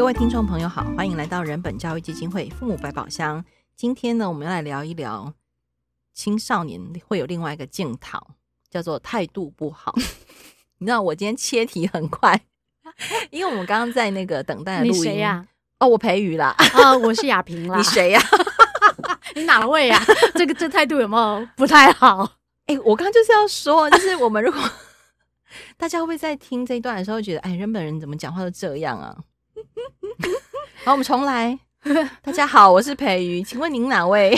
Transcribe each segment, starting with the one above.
各位听众朋友好，欢迎来到人本教育基金会父母百宝箱。今天呢，我们要来聊一聊青少年会有另外一个镜头，叫做态度不好。你知道我今天切题很快，因为我们刚刚在那个等待的录音。你谁呀？哦，我培瑜啦。啊，我是亚萍啦。你谁呀？你哪位呀？这个这态度有没有不太好？哎，我刚刚就是要说，就是我们如果大家会不会在听这一段的时候觉得，哎，人本人怎么讲话都这样啊？好，我们重来。大家好，我是培瑜，请问您哪位？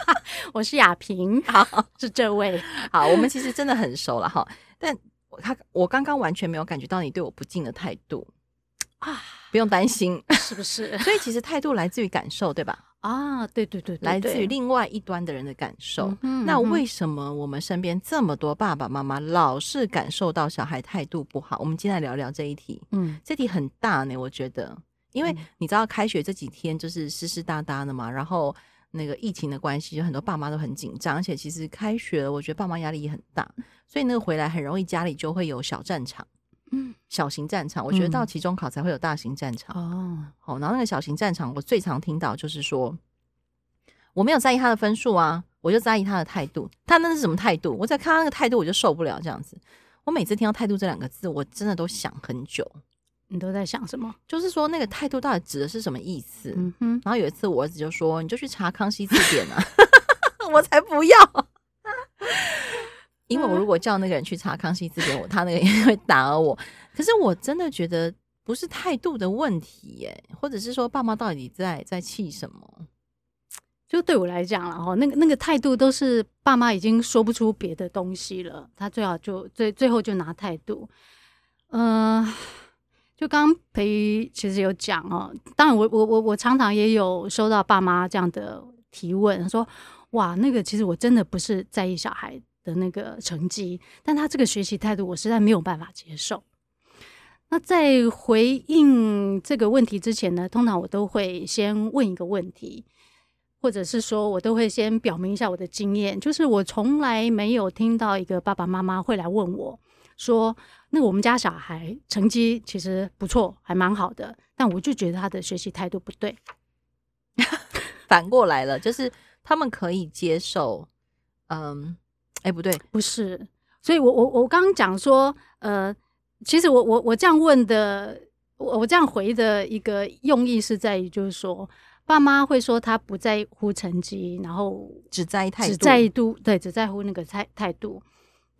我是亚萍，好，是这位。好，我们其实真的很熟了哈。但他，我刚刚完全没有感觉到你对我不敬的态度啊，不用担心，是不是？所以其实态度来自于感受，对吧？啊，对对对，对，来自于另外一端的人的感受。嗯嗯、那为什么我们身边这么多爸爸妈妈老是感受到小孩态度不好？我们今天来聊聊这一题。嗯，这题很大呢，我觉得。因为你知道开学这几天就是湿湿哒哒的嘛，然后那个疫情的关系，有很多爸妈都很紧张，而且其实开学了，我觉得爸妈压力也很大，所以那个回来很容易家里就会有小战场，嗯，小型战场。我觉得到期中考才会有大型战场哦。好，然后那个小型战场，我最常听到就是说，我没有在意他的分数啊，我就在意他的态度。他那是什么态度？我在看他那个态度，我就受不了这样子。我每次听到态度这两个字，我真的都想很久。你都在想什么？就是说那个态度到底指的是什么意思？嗯哼。然后有一次我儿子就说：“你就去查康熙字典啊！”我才不要，因为我如果叫那个人去查康熙字典，我他那个人会打我。可是我真的觉得不是态度的问题耶，或者是说爸妈到底在在气什么？就对我来讲了哈，那个那个态度都是爸妈已经说不出别的东西了，他最好就最最后就拿态度，嗯、呃。就刚培其实有讲哦，当然我我我我常常也有收到爸妈这样的提问，说哇，那个其实我真的不是在意小孩的那个成绩，但他这个学习态度我实在没有办法接受。那在回应这个问题之前呢，通常我都会先问一个问题，或者是说我都会先表明一下我的经验，就是我从来没有听到一个爸爸妈妈会来问我。说那个我们家小孩成绩其实不错，还蛮好的，但我就觉得他的学习态度不对。反过来了，就是他们可以接受，嗯，哎、欸，不对，不是。所以我我我刚刚讲说，呃，其实我我我这样问的，我我这样回的一个用意是在于，就是说，爸妈会说他不在乎成绩，然后只在意态度，只在乎对，只在乎那个态态度。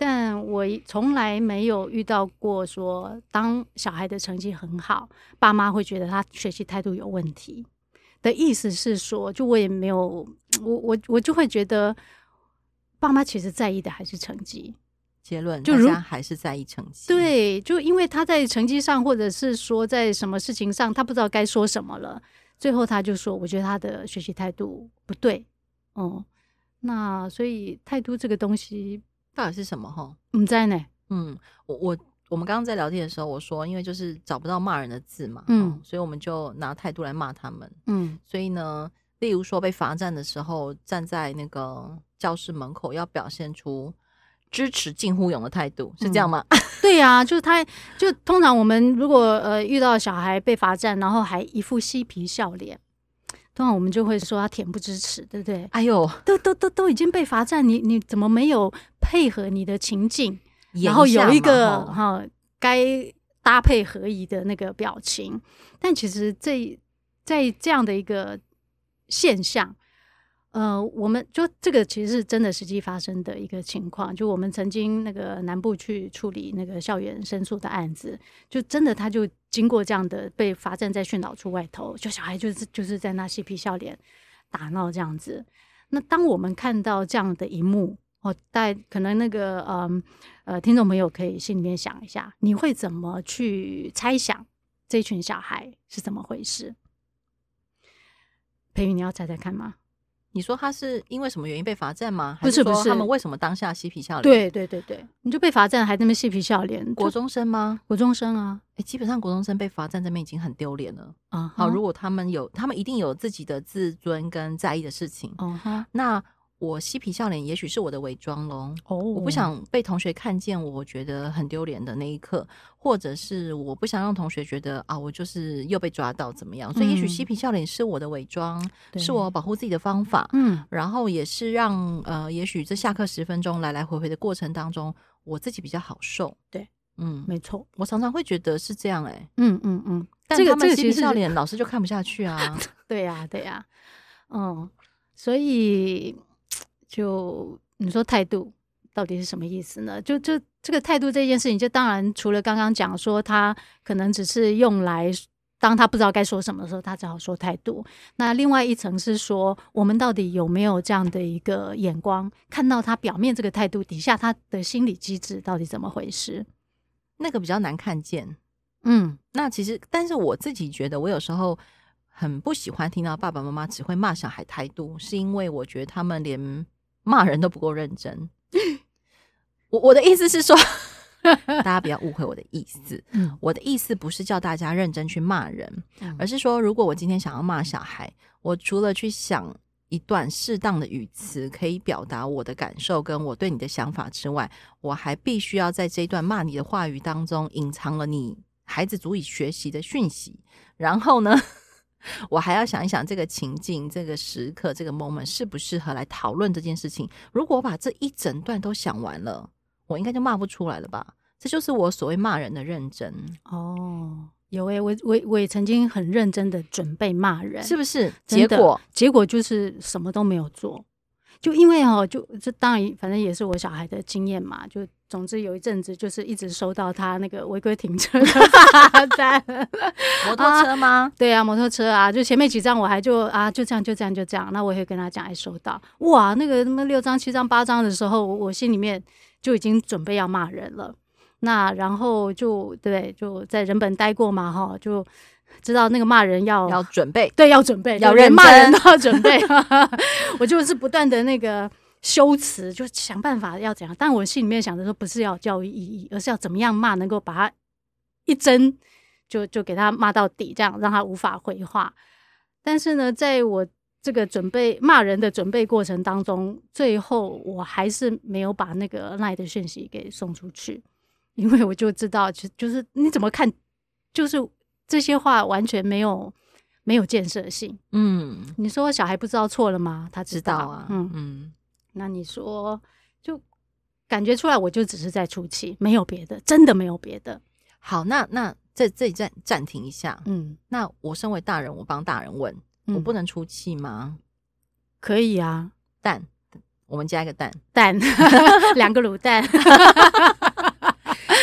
但我从来没有遇到过说，当小孩的成绩很好，爸妈会觉得他学习态度有问题的意思是说，就我也没有，我我我就会觉得，爸妈其实在意的还是成绩。结论，就大家还是在意成绩。对，就因为他在成绩上，或者是说在什么事情上，他不知道该说什么了，最后他就说，我觉得他的学习态度不对。哦，那所以态度这个东西。到底是什么哈？不知呢。嗯，我我我们刚刚在聊天的时候，我说，因为就是找不到骂人的字嘛，嗯，所以我们就拿态度来骂他们，嗯，所以呢，例如说被罚站的时候，站在那个教室门口，要表现出支持近乎勇的态度，是这样吗？嗯、对呀、啊，就是他，就通常我们如果呃遇到小孩被罚站，然后还一副嬉皮笑脸。通常我们就会说他恬不知耻，对不对？哎呦，都都都都已经被罚站，你你怎么没有配合你的情境，然后有一个哈该搭配合宜的那个表情？但其实这在这样的一个现象。呃，我们就这个其实是真的实际发生的一个情况。就我们曾经那个南部去处理那个校园申诉的案子，就真的他就经过这样的被罚站在训导处外头，就小孩就是就是在那嬉皮笑脸打闹这样子。那当我们看到这样的一幕，哦，大可能那个嗯呃，呃听众朋友可以心里面想一下，你会怎么去猜想这群小孩是怎么回事？培瑜，你要猜猜看吗？你说他是因为什么原因被罚站吗？不是不是，他们为什么当下嬉皮笑脸？对对对对，你就被罚站还那么嬉皮笑脸？国中生吗？国中生啊，哎、欸，基本上国中生被罚站这边已经很丢脸了啊。好，如果他们有，他们一定有自己的自尊跟在意的事情。嗯哼，那我嬉皮笑脸，也许是我的伪装喽。哦，oh. 我不想被同学看见，我觉得很丢脸的那一刻，或者是我不想让同学觉得啊，我就是又被抓到怎么样？所以，也许嬉皮笑脸是我的伪装，嗯、是我保护自己的方法。嗯，然后也是让呃，也许这下课十分钟来来回回的过程当中，我自己比较好受。对，嗯，没错，我常常会觉得是这样、欸。哎，嗯嗯嗯，但他们嬉皮笑脸，老师就看不下去啊。对呀、啊，对呀、啊，嗯，所以。就你说态度到底是什么意思呢？就就这个态度这件事情，就当然除了刚刚讲说他可能只是用来当他不知道该说什么的时候，他只好说态度。那另外一层是说，我们到底有没有这样的一个眼光，看到他表面这个态度底下他的心理机制到底怎么回事？那个比较难看见。嗯，那其实，但是我自己觉得，我有时候很不喜欢听到爸爸妈妈只会骂小孩态度，是因为我觉得他们连。骂人都不够认真，我我的意思是说，大家不要误会我的意思。我的意思不是叫大家认真去骂人，而是说，如果我今天想要骂小孩，我除了去想一段适当的语词可以表达我的感受跟我对你的想法之外，我还必须要在这一段骂你的话语当中隐藏了你孩子足以学习的讯息，然后呢，我还要想一想这个情境、这个时刻、这个 moment 适不适合来讨论这件事情。如果我把这一整段都想完了，我应该就骂不出来了吧？这就是我所谓骂人的认真哦。有诶、欸，我我我也曾经很认真的准备骂人，是不是？结果结果就是什么都没有做。就因为哦，就这当然反正也是我小孩的经验嘛。就总之有一阵子就是一直收到他那个违规停车的罚单，摩 托车吗？啊？对啊，摩托车啊。就前面几张我还就啊就这样就这样就这样。那我也会跟他讲，哎，收到哇，那个那么六张七张八张的时候，我心里面就已经准备要骂人了。那然后就对，就在人本待过嘛哈，就。知道那个骂人要要准备，对，要准备，要人骂人都要准备。我就是不断的那个修辞，就想办法要怎样。但我心里面想的说，不是要教育意义，而是要怎么样骂能够把他一针就就给他骂到底，这样让他无法回话。但是呢，在我这个准备骂人的准备过程当中，最后我还是没有把那个赖的讯息给送出去，因为我就知道，就就是你怎么看，就是。这些话完全没有没有建设性。嗯，你说小孩不知道错了吗？他知道，啊。嗯嗯，那你说就感觉出来，我就只是在出气，没有别的，真的没有别的。好，那那这这里暂暂停一下。嗯，那我身为大人，我帮大人问，嗯、我不能出气吗？可以啊，蛋，我们加一个蛋，蛋，两个卤蛋。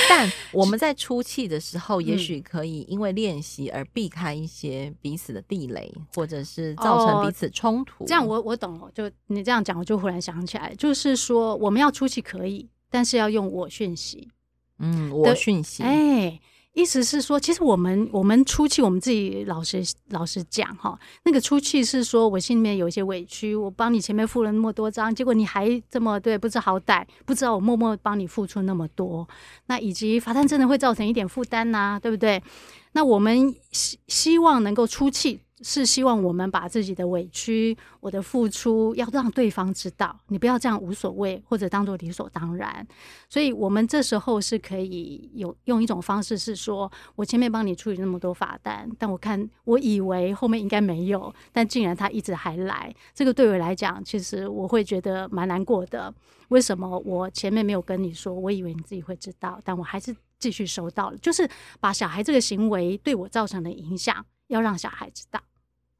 但我们在出气的时候，也许可以因为练习而避开一些彼此的地雷，或者是造成彼此冲突。哦，这样我我懂了，就你这样讲，我就忽然想起来，就是说我们要出气可以，但是要用我讯息。嗯，我讯息，哎。意思是说，其实我们我们出气，我们自己老实老实讲哈，那个出气是说我心里面有一些委屈，我帮你前面付了那么多张，结果你还这么对不知好歹，不知道我默默帮你付出那么多，那以及罚单真的会造成一点负担呐，对不对？那我们希希望能够出气。是希望我们把自己的委屈、我的付出，要让对方知道，你不要这样无所谓或者当做理所当然。所以，我们这时候是可以有用一种方式，是说我前面帮你处理那么多罚单，但我看我以为后面应该没有，但竟然他一直还来，这个对我来讲，其实我会觉得蛮难过的。为什么我前面没有跟你说？我以为你自己会知道，但我还是继续收到了，就是把小孩这个行为对我造成的影响，要让小孩知道。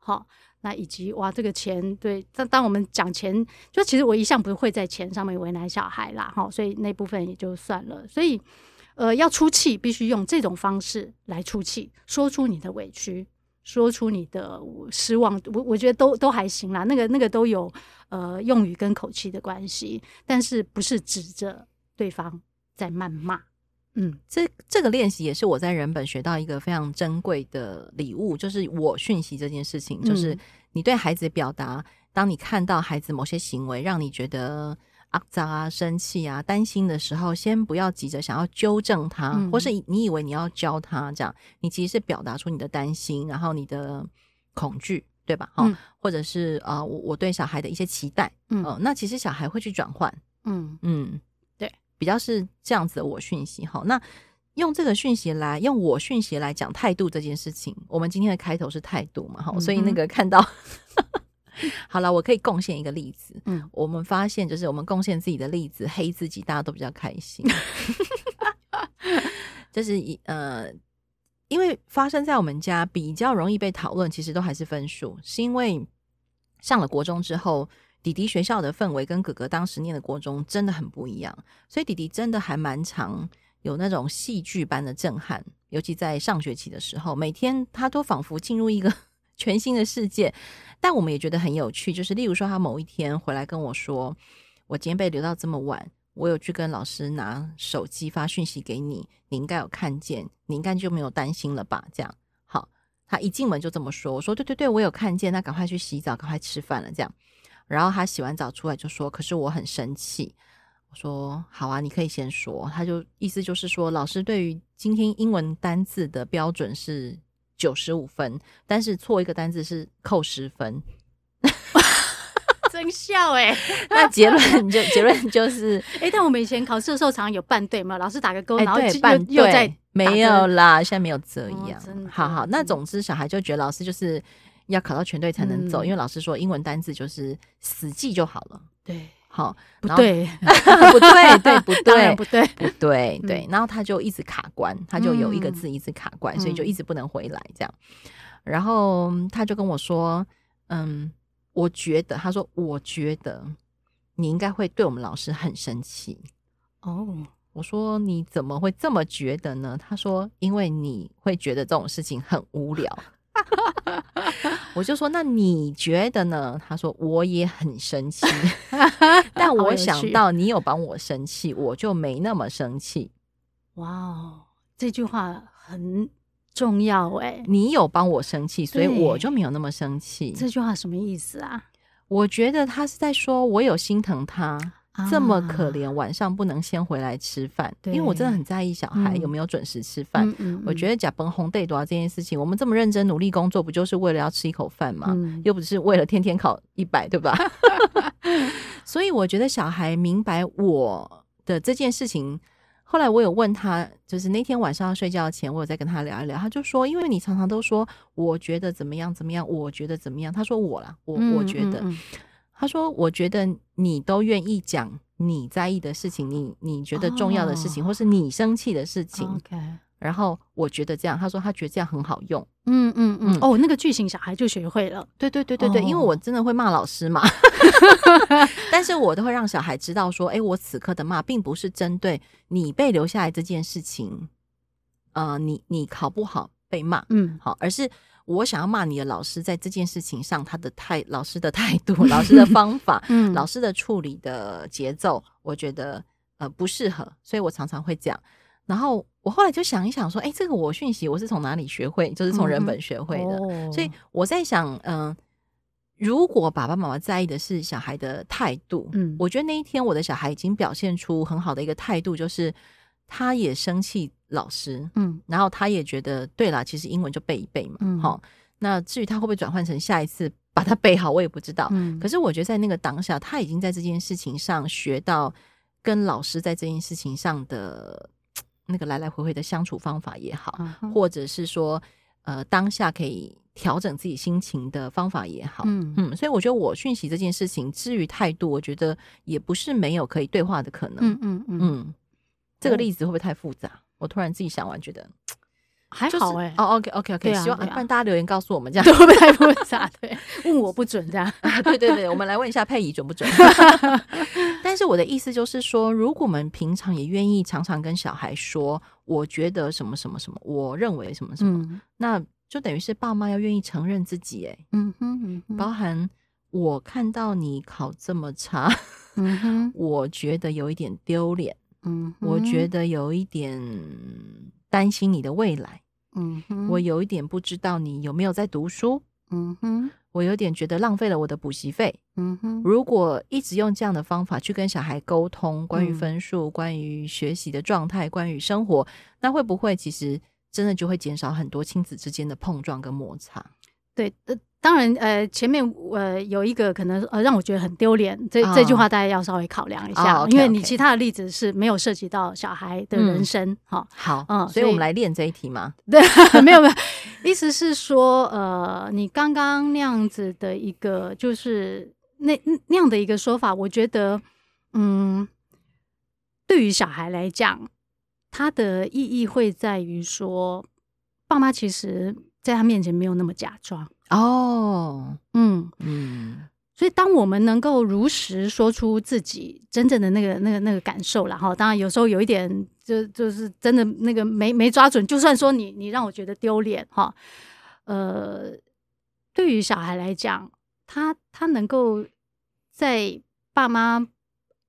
好，那以及哇，这个钱对，当当我们讲钱，就其实我一向不会在钱上面为难小孩啦，哈，所以那部分也就算了。所以，呃，要出气，必须用这种方式来出气，说出你的委屈，说出你的失望，我我觉得都都还行啦。那个那个都有呃用语跟口气的关系，但是不是指着对方在谩骂。嗯，这这个练习也是我在人本学到一个非常珍贵的礼物，就是我讯息这件事情，就是你对孩子的表达。当你看到孩子某些行为让你觉得肮脏啊、生气啊、担心的时候，先不要急着想要纠正他，嗯、或是你以为你要教他这样，你其实是表达出你的担心，然后你的恐惧。对吧？哈、嗯，或者是呃，我我对小孩的一些期待，嗯、呃，那其实小孩会去转换，嗯嗯，对，比较是这样子的我讯息。好，那用这个讯息来用我讯息来讲态度这件事情，我们今天的开头是态度嘛？哈、嗯，所以那个看到。好了，我可以贡献一个例子。嗯，我们发现就是我们贡献自己的例子，黑自己，大家都比较开心。就是一呃，因为发生在我们家比较容易被讨论，其实都还是分数，是因为上了国中之后，弟弟学校的氛围跟哥哥当时念的国中真的很不一样，所以弟弟真的还蛮常有那种戏剧般的震撼，尤其在上学期的时候，每天他都仿佛进入一个。全新的世界，但我们也觉得很有趣。就是例如说，他某一天回来跟我说：“我今天被留到这么晚，我有去跟老师拿手机发讯息给你，你应该有看见，你应该就没有担心了吧？”这样好，他一进门就这么说。我说：“对对对，我有看见，那赶快去洗澡，赶快吃饭了。”这样，然后他洗完澡出来就说：“可是我很生气。”我说：“好啊，你可以先说。”他就意思就是说，老师对于今天英文单字的标准是。九十五分，但是错一个单字是扣十分，真笑哎、欸！那结论就结论就是，哎、欸，但我们以前考试的时候常常有半对嘛，老师打个勾，欸、然后对半又在没有啦，现在没有这样。哦、好好，那总之小孩就觉得老师就是要考到全对才能走，嗯、因为老师说英文单字就是死记就好了。对。好，不对，不对，对，不对，不对，不对，对。然后他就一直卡关，他就有一个字一直卡关，所以就一直不能回来这样。然后他就跟我说：“嗯，我觉得，他说，我觉得你应该会对我们老师很生气。”哦，我说你怎么会这么觉得呢？他说：“因为你会觉得这种事情很无聊。” 我就说，那你觉得呢？他说我也很生气，但我想到你有帮我生气，我就没那么生气。哇哦，这句话很重要哎！你有帮我生气，所以我就没有那么生气。这句话什么意思啊？我觉得他是在说我有心疼他。这么可怜，晚上不能先回来吃饭，因为我真的很在意小孩有没有准时吃饭。我觉得假崩红对多这件事情，我们这么认真努力工作，不就是为了要吃一口饭吗？又不是为了天天考一百，对吧？所以我觉得小孩明白我的这件事情。后来我有问他，就是那天晚上要睡觉前，我有在跟他聊一聊，他就说，因为你常常都说我觉得怎么样怎么样，我觉得怎么样。他说我啦，我我觉得。他说：“我觉得你都愿意讲你在意的事情，你你觉得重要的事情，或是你生气的事情。OK，然后我觉得这样，他说他觉得这样很好用。嗯嗯嗯。哦，那个句型小孩就学会了。对对对对对，因为我真的会骂老师嘛，但是我都会让小孩知道说，哎，我此刻的骂并不是针对你被留下来这件事情，呃，你你考不好被骂，嗯，好，而是。”我想要骂你的老师，在这件事情上，他的态、老师的态度、老师的方法、嗯、老师的处理的节奏，我觉得呃不适合，所以我常常会讲。然后我后来就想一想，说，哎，这个我讯息我是从哪里学会？就是从人本学会的。嗯哦、所以我在想，嗯、呃，如果爸爸妈妈在意的是小孩的态度，嗯，我觉得那一天我的小孩已经表现出很好的一个态度，就是他也生气。老师，嗯，然后他也觉得，对啦，其实英文就背一背嘛，嗯，好，那至于他会不会转换成下一次把它背好，我也不知道，嗯，可是我觉得在那个当下，他已经在这件事情上学到跟老师在这件事情上的那个来来回回的相处方法也好，嗯，或者是说，呃，当下可以调整自己心情的方法也好，嗯。嗯，所以我觉得我讯息这件事情，至于态度，我觉得也不是没有可以对话的可能，嗯嗯嗯，嗯，这个例子会不会太复杂？我突然自己想完，觉得 还好哎。哦，OK，OK，OK，希望不然大家留言告诉我们，这样 会不会太复杂？对，问我不准这样。对对对，我们来问一下佩仪准不准？但是我的意思就是说，如果我们平常也愿意常常跟小孩说，我觉得什么什么什么，我认为什么什么，那就等于是爸妈要愿意承认自己。哎，嗯哼，包含我看到你考这么差，嗯哼，我觉得有一点丢脸。嗯，我觉得有一点担心你的未来。嗯哼，我有一点不知道你有没有在读书。嗯哼，我有点觉得浪费了我的补习费。嗯哼，如果一直用这样的方法去跟小孩沟通，关于分数、嗯、关于学习的状态、关于生活，那会不会其实真的就会减少很多亲子之间的碰撞跟摩擦？对，呃，当然，呃，前面呃有一个可能呃让我觉得很丢脸，这、哦、这句话大家要稍微考量一下，哦、okay, 因为你其他的例子是没有涉及到小孩的人生，哈、嗯。好，嗯，所以我们来练这一题嘛。对，没有没有，意思是说，呃，你刚刚那样子的一个，就是那那样的一个说法，我觉得，嗯，对于小孩来讲，它的意义会在于说，爸妈其实在他面前没有那么假装。哦，嗯。嗯，所以当我们能够如实说出自己真正的那个、那个、那个感受，然后当然有时候有一点就就是真的那个没没抓准，就算说你你让我觉得丢脸哈，呃，对于小孩来讲，他他能够在爸妈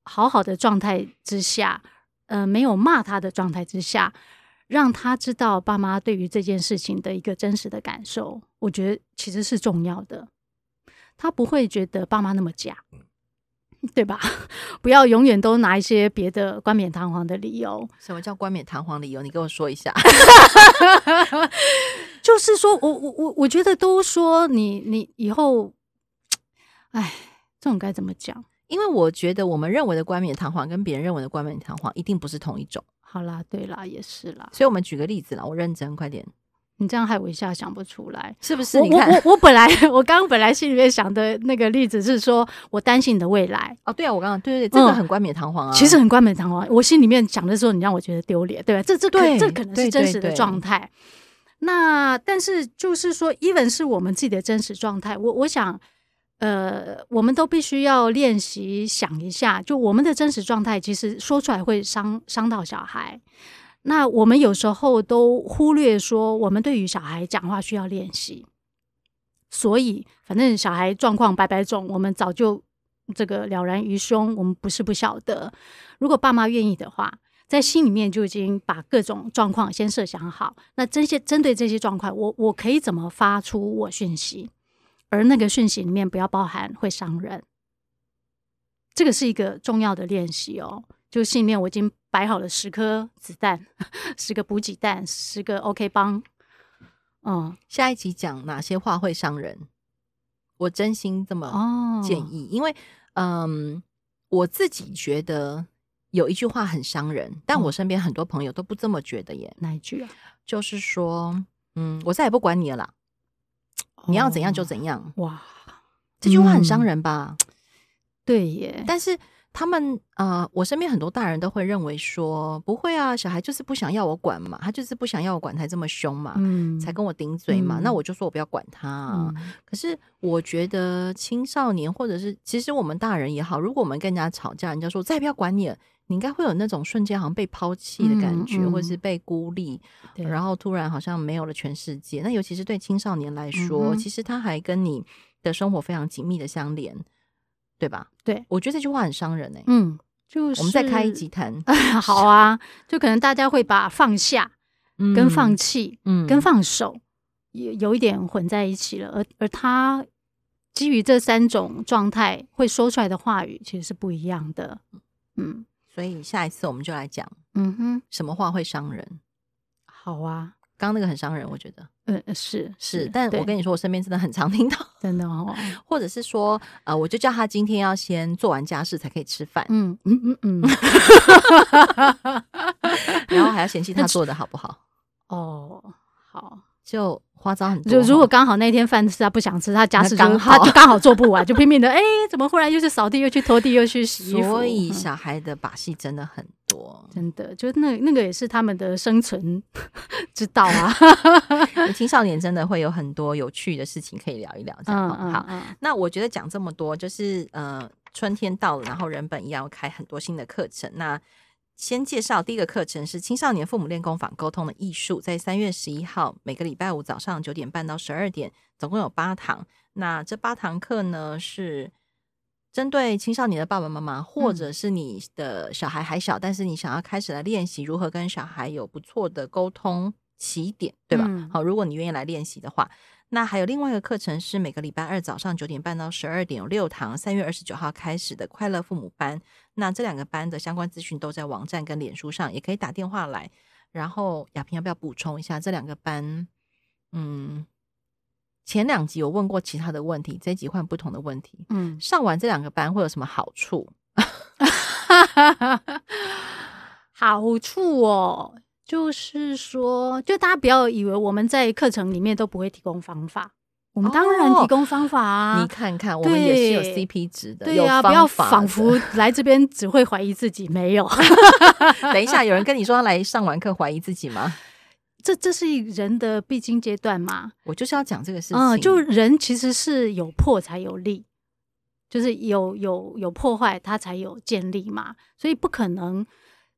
好好的状态之下，呃，没有骂他的状态之下。让他知道爸妈对于这件事情的一个真实的感受，我觉得其实是重要的。他不会觉得爸妈那么假，对吧？不要永远都拿一些别的冠冕堂皇的理由。什么叫冠冕堂皇理由？你跟我说一下。就是说我我我我觉得都说你你以后，哎，这种该怎么讲？因为我觉得我们认为的冠冕堂皇跟别人认为的冠冕堂皇一定不是同一种。好啦，对啦，也是啦，所以我们举个例子啦，我认真，快点，你这样害我一下想不出来，是不是？我我我本来我刚刚本来心里面想的那个例子是说，我担心你的未来哦，对啊，我刚刚对对对，这个很冠冕堂皇啊，其实很冠冕堂皇，我心里面讲的时候，你让我觉得丢脸，对吧？这这可这可能是真实的状态。那但是就是说，even 是我们自己的真实状态，我我想。呃，我们都必须要练习想一下，就我们的真实状态，其实说出来会伤伤到小孩。那我们有时候都忽略说，我们对于小孩讲话需要练习。所以，反正小孩状况百百种，我们早就这个了然于胸。我们不是不晓得，如果爸妈愿意的话，在心里面就已经把各种状况先设想好。那这些针对这些状况，我我可以怎么发出我讯息？而那个讯息里面不要包含会伤人，这个是一个重要的练习哦。就信里面我已经摆好了十颗子弹，十个补给弹，十个 OK 帮。嗯，下一集讲哪些话会伤人？我真心这么建议，哦、因为嗯，我自己觉得有一句话很伤人，但我身边很多朋友都不这么觉得耶。哪一句啊？就是说，嗯，我再也不管你了啦。你要怎样就怎样，哦、哇！这句话很伤人吧？嗯、对耶。但是他们呃，我身边很多大人都会认为说，不会啊，小孩就是不想要我管嘛，他就是不想要我管才这么凶嘛，嗯、才跟我顶嘴嘛。嗯、那我就说我不要管他啊。嗯、可是我觉得青少年或者是其实我们大人也好，如果我们跟人家吵架，人家说再也不要管你了。你应该会有那种瞬间好像被抛弃的感觉，或者是被孤立，然后突然好像没有了全世界。那尤其是对青少年来说，嗯、其实他还跟你的生活非常紧密的相连，对吧？对，我觉得这句话很伤人哎、欸。嗯，就是我们再开一集谈，好啊。就可能大家会把放下、跟放弃、嗯、跟放手，也有一点混在一起了。而而他基于这三种状态会说出来的话语，其实是不一样的。嗯。所以下一次我们就来讲，嗯哼，什么话会伤人？好啊，刚刚那个很伤人，我觉得，嗯，是是，但我跟你说，我身边真的很常听到，真的哦，或者是说，呃，我就叫他今天要先做完家事才可以吃饭，嗯嗯嗯嗯，然后还要嫌弃他做的好不好？哦，好，就。花招很多，就如果刚好那天饭吃他不想吃，他家事刚好他就刚好做不完，就拼命的哎、欸，怎么忽然又去扫地，又去拖地，又去洗衣服？所以小孩的把戏真的很多，嗯、真的，就那那个也是他们的生存之道啊。青少年真的会有很多有趣的事情可以聊一聊，这样好。嗯嗯嗯、好，那我觉得讲这么多，就是呃，春天到了，然后人本要开很多新的课程。那先介绍第一个课程是青少年父母练功坊沟通的艺术，在三月十一号每个礼拜五早上九点半到十二点，总共有八堂。那这八堂课呢，是针对青少年的爸爸妈妈，或者是你的小孩还小，嗯、但是你想要开始来练习如何跟小孩有不错的沟通起点，对吧？嗯、好，如果你愿意来练习的话。那还有另外一个课程是每个礼拜二早上九点半到十二点有六堂，三月二十九号开始的快乐父母班。那这两个班的相关资讯都在网站跟脸书上，也可以打电话来。然后亚萍要不要补充一下这两个班？嗯，前两集有问过其他的问题，这一集换不同的问题。嗯，上完这两个班会有什么好处？好处哦，就是说，就大家不要以为我们在课程里面都不会提供方法。我们当然提供方法啊！哦、你看看，我们也是有 CP 值的，对呀、啊，不要仿佛来这边只会怀疑自己，没有。等一下，有人跟你说来上完课怀疑自己吗？这这是人的必经阶段嘛？我就是要讲这个事情。嗯，就人其实是有破才有立，就是有有有破坏，它才有建立嘛。所以不可能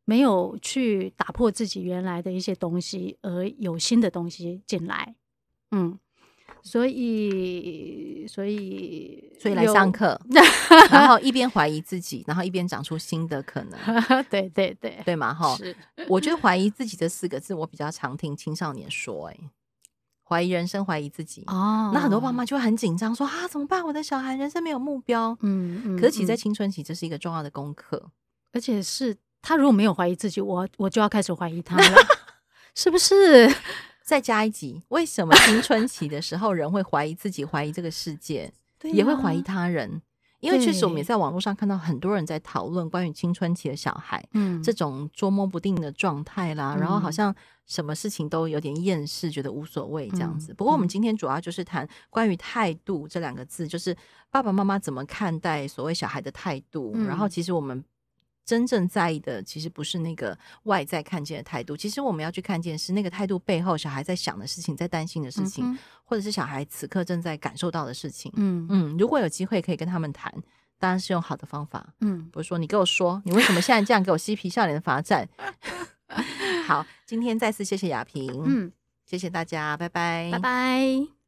没有去打破自己原来的一些东西，而有新的东西进来。嗯。所以，所以，所以来上课，然后一边怀疑自己，然后一边长出新的可能。对对对，对嘛？哈，我觉得怀疑自己这四个字，我比较常听青少年说、欸，哎，怀疑人生，怀疑自己。哦，那很多爸妈就会很紧张，说啊，怎么办？我的小孩人生没有目标。嗯嗯。可是，其实，在青春期，这是一个重要的功课，而且是他如果没有怀疑自己，我我就要开始怀疑他了，是不是？再加一集，为什么青春期的时候人会怀疑自己、怀疑这个世界，也会怀疑他人？因为确实我们也在网络上看到很多人在讨论关于青春期的小孩，嗯，这种捉摸不定的状态啦，然后好像什么事情都有点厌世，觉得无所谓这样子。不过我们今天主要就是谈关于态度这两个字，就是爸爸妈妈怎么看待所谓小孩的态度，然后其实我们。真正在意的其实不是那个外在看见的态度，其实我们要去看见是那个态度背后小孩在想的事情，在担心的事情，嗯、或者是小孩此刻正在感受到的事情。嗯嗯，如果有机会可以跟他们谈，当然是用好的方法。嗯，不是说你给我说，你为什么现在这样给我嬉皮笑脸的罚站？好，今天再次谢谢雅萍，嗯，谢谢大家，拜拜，拜拜。